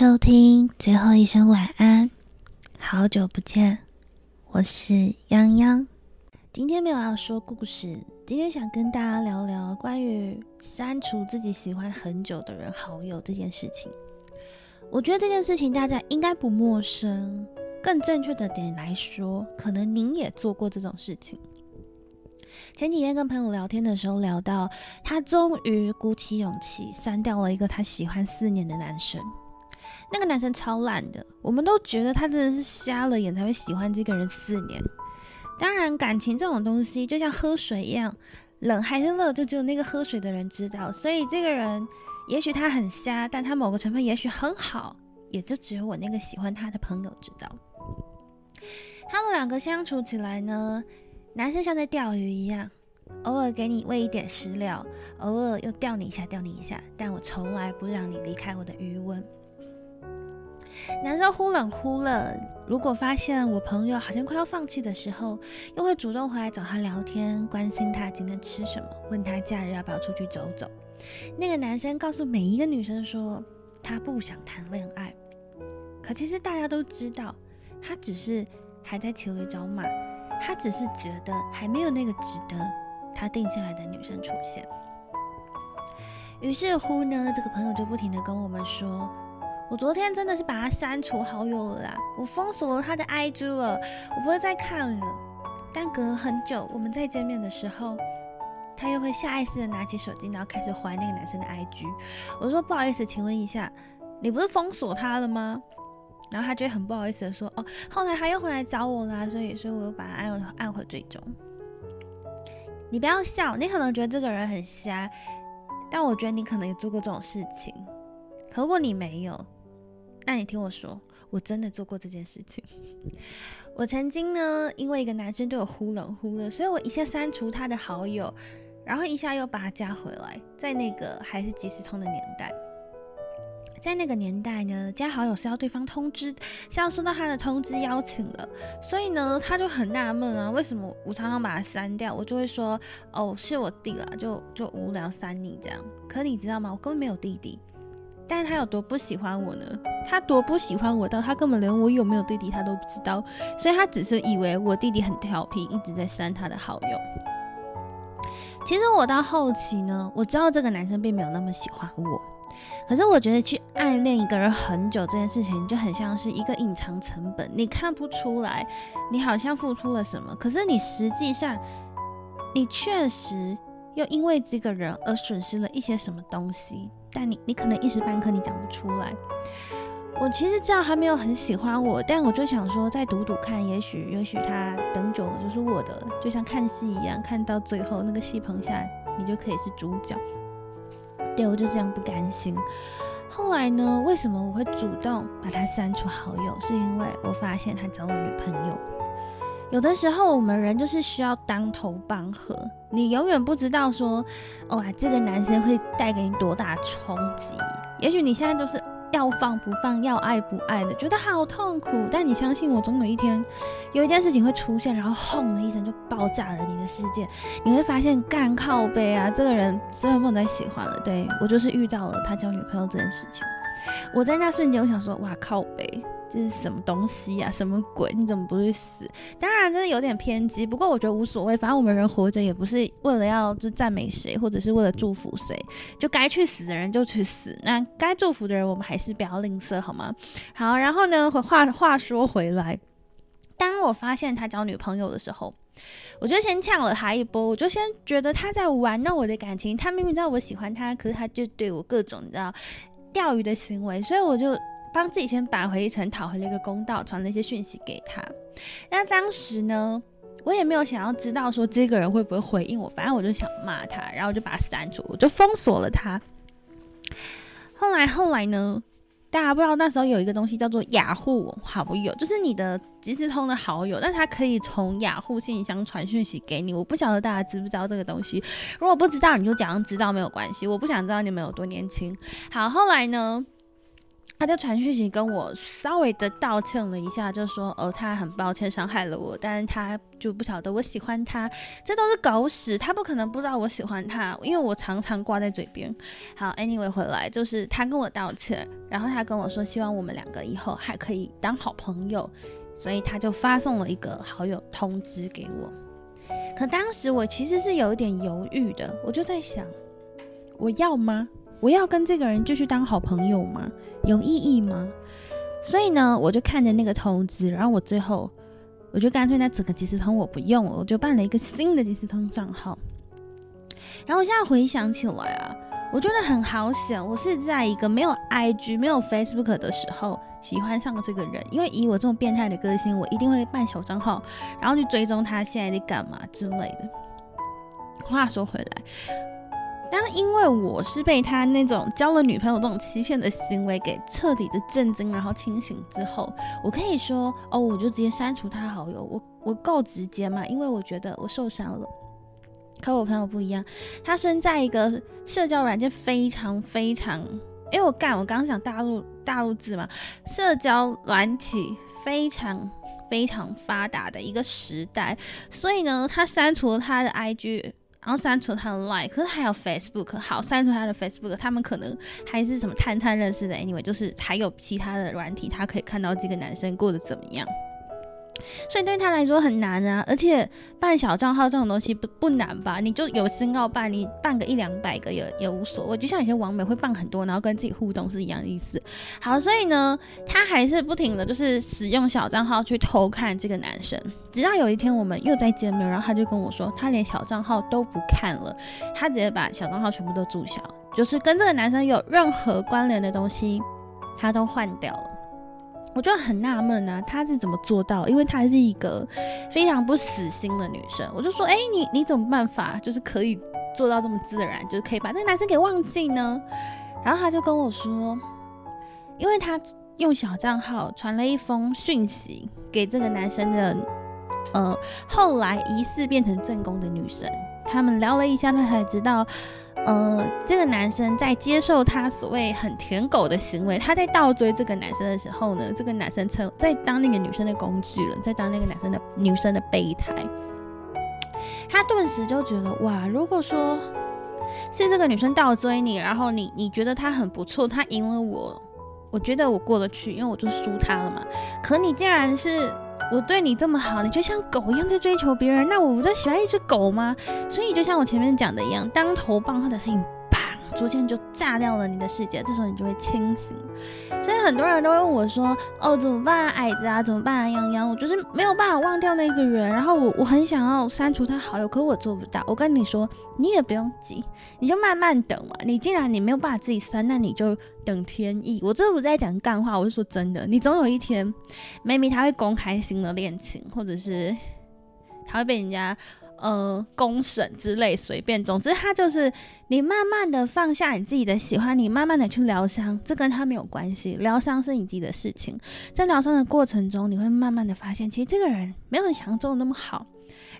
收听最后一声晚安，好久不见，我是泱泱。今天没有要说故事，今天想跟大家聊聊关于删除自己喜欢很久的人好友这件事情。我觉得这件事情大家应该不陌生，更正确的点来说，可能您也做过这种事情。前几天跟朋友聊天的时候，聊到他终于鼓起勇气删掉了一个他喜欢四年的男生。那个男生超烂的，我们都觉得他真的是瞎了眼才会喜欢这个人四年。当然，感情这种东西就像喝水一样，冷还是热，就只有那个喝水的人知道。所以这个人也许他很瞎，但他某个成分也许很好，也就只有我那个喜欢他的朋友知道。他们两个相处起来呢？男生像在钓鱼一样，偶尔给你喂一点食料，偶尔又钓你一下，钓你一下，但我从来不让你离开我的余温。男生忽冷忽热，如果发现我朋友好像快要放弃的时候，又会主动回来找他聊天，关心他今天吃什么，问他假日要不要出去走走。那个男生告诉每一个女生说，他不想谈恋爱，可其实大家都知道，他只是还在骑驴找马。他只是觉得还没有那个值得他定下来的女生出现，于是乎呢，这个朋友就不停的跟我们说：“我昨天真的是把他删除好友了啦，我封锁了他的 IG 了，我不会再看了。但隔很久，我们再见面的时候，他又会下意识的拿起手机，然后开始还那个男生的 IG。我说不好意思，请问一下，你不是封锁他了吗？”然后他就很不好意思的说：“哦，后来他又回来找我啦，所以，所以我又把他按按回追踪。你不要笑，你可能觉得这个人很瞎，但我觉得你可能也做过这种事情。可如果你没有，那你听我说，我真的做过这件事情。我曾经呢，因为一个男生对我忽冷忽热，所以我一下删除他的好友，然后一下又把他加回来，在那个还是即时通的年代。”在那个年代呢，加好友是要对方通知，是要收到他的通知邀请的，所以呢，他就很纳闷啊，为什么我常常把他删掉？我就会说，哦，是我弟啦，就就无聊删你这样。可你知道吗？我根本没有弟弟，但是他有多不喜欢我呢？他多不喜欢我到他根本连我有没有弟弟他都不知道，所以他只是以为我弟弟很调皮，一直在删他的好友。其实我到后期呢，我知道这个男生并没有那么喜欢我。可是我觉得去暗恋一个人很久这件事情就很像是一个隐藏成本，你看不出来，你好像付出了什么，可是你实际上，你确实又因为这个人而损失了一些什么东西，但你你可能一时半刻你讲不出来。我其实知道他没有很喜欢我，但我就想说再赌赌看，也许也许他等久了就是我的，就像看戏一样，看到最后那个戏棚下你就可以是主角。对，我就这样不甘心。后来呢？为什么我会主动把他删除好友？是因为我发现他找我女朋友。有的时候我们人就是需要当头棒喝，你永远不知道说，哇，这个男生会带给你多大冲击。也许你现在都是。要放不放，要爱不爱的，觉得好痛苦。但你相信我，总有一天，有一件事情会出现，然后轰的一声就爆炸了你的世界。你会发现，干靠背啊，这个人真的不能再喜欢了。对我就是遇到了他交女朋友这件事情，我在那瞬间，我想说，哇靠背。这是什么东西呀？什么鬼？你怎么不会死？当然，真的有点偏激。不过我觉得无所谓，反正我们人活着也不是为了要就赞美谁，或者是为了祝福谁。就该去死的人就去死，那该祝福的人我们还是不要吝啬，好吗？好，然后呢，话话说回来，当我发现他交女朋友的时候，我就先呛了他一波。我就先觉得他在玩弄我的感情。他明明知道我喜欢他，可是他就对我各种你知道钓鱼的行为，所以我就。帮自己先扳回一城，讨回了一个公道，传了一些讯息给他。那当时呢，我也没有想要知道说这个人会不会回应我，反正我就想骂他，然后我就把他删除，我就封锁了他。后来后来呢，大家不知道那时候有一个东西叫做雅虎好友，就是你的即时通的好友，但他可以从雅虎信箱传讯息给你。我不晓得大家知不知道这个东西，如果不知道，你就假装知道没有关系。我不想知道你们有多年轻。好，后来呢？他就传讯息跟我稍微的道歉了一下，就说哦，他很抱歉伤害了我，但是他就不晓得我喜欢他，这都是狗屎，他不可能不知道我喜欢他，因为我常常挂在嘴边。好，anyway 回来就是他跟我道歉，然后他跟我说希望我们两个以后还可以当好朋友，所以他就发送了一个好友通知给我。可当时我其实是有一点犹豫的，我就在想，我要吗？我要跟这个人继续当好朋友吗？有意义吗？所以呢，我就看着那个通知，然后我最后我就干脆那整个即时通我不用了，我就办了一个新的即时通账号。然后我现在回想起来啊，我觉得很好险，我是在一个没有 IG、没有 Facebook 的时候喜欢上了这个人，因为以我这种变态的个性，我一定会办小账号，然后去追踪他现在在干嘛之类的。话说回来。但因为我是被他那种交了女朋友这种欺骗的行为给彻底的震惊，然后清醒之后，我可以说哦，我就直接删除他好友，我我够直接嘛，因为我觉得我受伤了。可我朋友不一样，他身在一个社交软件非常非常，因为我干我刚刚讲大陆大陆字嘛，社交软体非常非常发达的一个时代，所以呢，他删除了他的 IG。然后删除他的 Like，可是还有 Facebook，好删除他的 Facebook，他们可能还是什么探探认识的，Anyway，就是还有其他的软体，他可以看到这个男生过得怎么样。所以对他来说很难啊，而且办小账号这种东西不不难吧？你就有心要办，你办个一两百个也也无所谓。就像有些网美会办很多，然后跟自己互动是一样的意思。好，所以呢，他还是不停的就是使用小账号去偷看这个男生。直到有一天我们又在见面，然后他就跟我说，他连小账号都不看了，他直接把小账号全部都注销，就是跟这个男生有任何关联的东西，他都换掉了。我就很纳闷啊，她是怎么做到？因为她是一个非常不死心的女生。我就说，哎，你你怎么办法，就是可以做到这么自然，就是可以把这个男生给忘记呢？然后她就跟我说，因为她用小账号传了一封讯息给这个男生的，呃，后来疑似变成正宫的女生，他们聊了一下，她才知道。呃，这个男生在接受他所谓很舔狗的行为，他在倒追这个男生的时候呢，这个男生成在当那个女生的工具了，在当那个男生的女生的备胎。他顿时就觉得，哇，如果说是这个女生倒追你，然后你你觉得她很不错，她赢了我，我觉得我过得去，因为我就输她了嘛。可你竟然是。我对你这么好，你就像狗一样在追求别人，那我不就喜欢一只狗吗？所以就像我前面讲的一样，当头棒喝的事情。逐渐就炸掉了你的世界，这时候你就会清醒。所以很多人都问我说：“哦，怎么办，矮子啊？怎么办啊，洋洋？我就是没有办法忘掉那个人，然后我我很想要删除他好友，可我做不到。”我跟你说，你也不用急，你就慢慢等嘛。你既然你没有办法自己删，那你就等天意。我这不是在讲干话，我是说真的。你总有一天，maybe 他会公开新的恋情，或者是他会被人家。呃，公审之类随便，总之他就是你慢慢的放下你自己的喜欢，你慢慢的去疗伤，这跟他没有关系，疗伤是你自己的事情。在疗伤的过程中，你会慢慢的发现，其实这个人没有你想象中的那么好。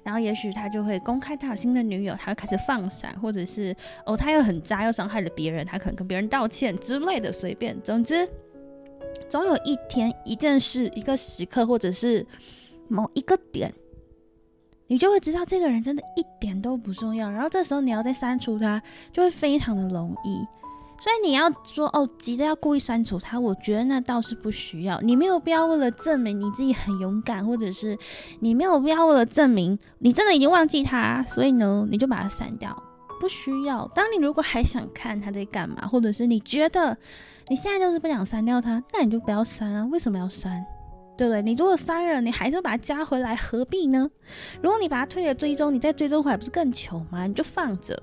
然后也许他就会公开他有新的女友，他会开始放闪，或者是哦他又很渣又伤害了别人，他可能跟别人道歉之类的，随便。总之，总有一天一件事、一个时刻，或者是某一个点。你就会知道这个人真的一点都不重要，然后这时候你要再删除他，就会非常的容易。所以你要说哦，急着要故意删除他，我觉得那倒是不需要。你没有必要为了证明你自己很勇敢，或者是你没有必要为了证明你真的已经忘记他，所以呢，你就把它删掉，不需要。当你如果还想看他在干嘛，或者是你觉得你现在就是不想删掉他，那你就不要删啊。为什么要删？对不对？你如果删了，你还是把它加回来，何必呢？如果你把它推了追踪，你再追踪回来不是更糗吗？你就放着。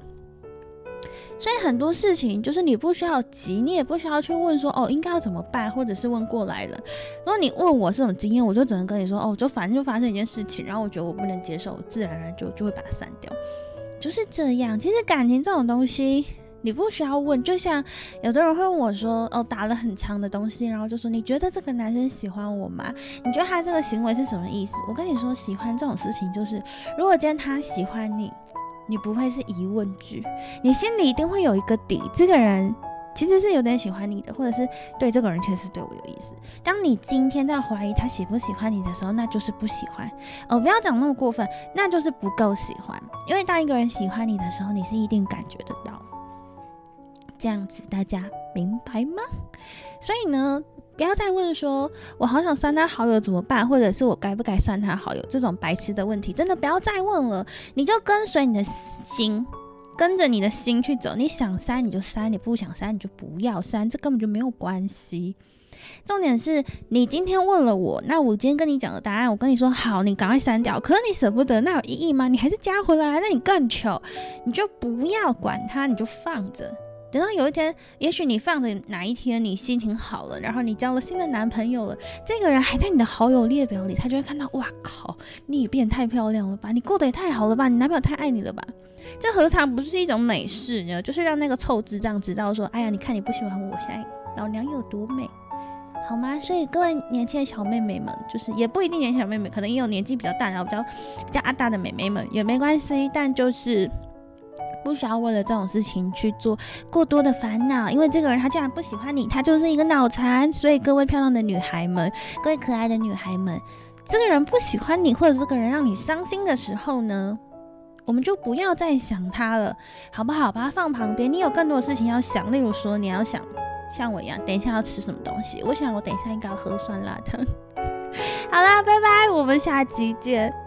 所以很多事情就是你不需要急，你也不需要去问说哦应该要怎么办，或者是问过来了。如果你问我这种经验，我就只能跟你说哦，就反正就发生一件事情，然后我觉得我不能接受，自然而然就就会把它删掉，就是这样。其实感情这种东西。你不需要问，就像有的人会问我说：“哦，打了很长的东西，然后就说你觉得这个男生喜欢我吗？你觉得他这个行为是什么意思？”我跟你说，喜欢这种事情就是，如果今天他喜欢你，你不会是疑问句，你心里一定会有一个底，这个人其实是有点喜欢你的，或者是对这个人其实是对我有意思。当你今天在怀疑他喜不喜欢你的时候，那就是不喜欢哦，不要讲那么过分，那就是不够喜欢。因为当一个人喜欢你的时候，你是一定感觉得到。这样子大家明白吗？所以呢，不要再问说“我好想删他好友怎么办”，或者是我该不该删他好友这种白痴的问题，真的不要再问了。你就跟随你的心，跟着你的心去走。你想删你就删，你不想删你就不要删，这根本就没有关系。重点是你今天问了我，那我今天跟你讲的答案，我跟你说好，你赶快删掉。可是你舍不得，那有意义吗？你还是加回来，那你更糗。你就不要管他，你就放着。等到有一天，也许你放着哪一天你心情好了，然后你交了新的男朋友了，这个人还在你的好友列表里，他就会看到，哇靠，你也变太漂亮了吧，你过得也太好了吧，你男朋友太爱你了吧，这何尝不是一种美事呢？就是让那个臭智障知道说，哎呀，你看你不喜欢我，现在老娘有多美，好吗？所以各位年轻的小妹妹们，就是也不一定年轻小妹妹，可能也有年纪比较大，然后比较比较阿大的妹妹们也没关系，但就是。不需要为了这种事情去做过多的烦恼，因为这个人他竟然不喜欢你，他就是一个脑残。所以各位漂亮的女孩们，各位可爱的女孩们，这个人不喜欢你，或者这个人让你伤心的时候呢，我们就不要再想他了，好不好？把他放旁边。你有更多的事情要想，例如说你要想像我一样，等一下要吃什么东西。我想我等一下应该要喝酸辣汤。好啦，拜拜，我们下集见。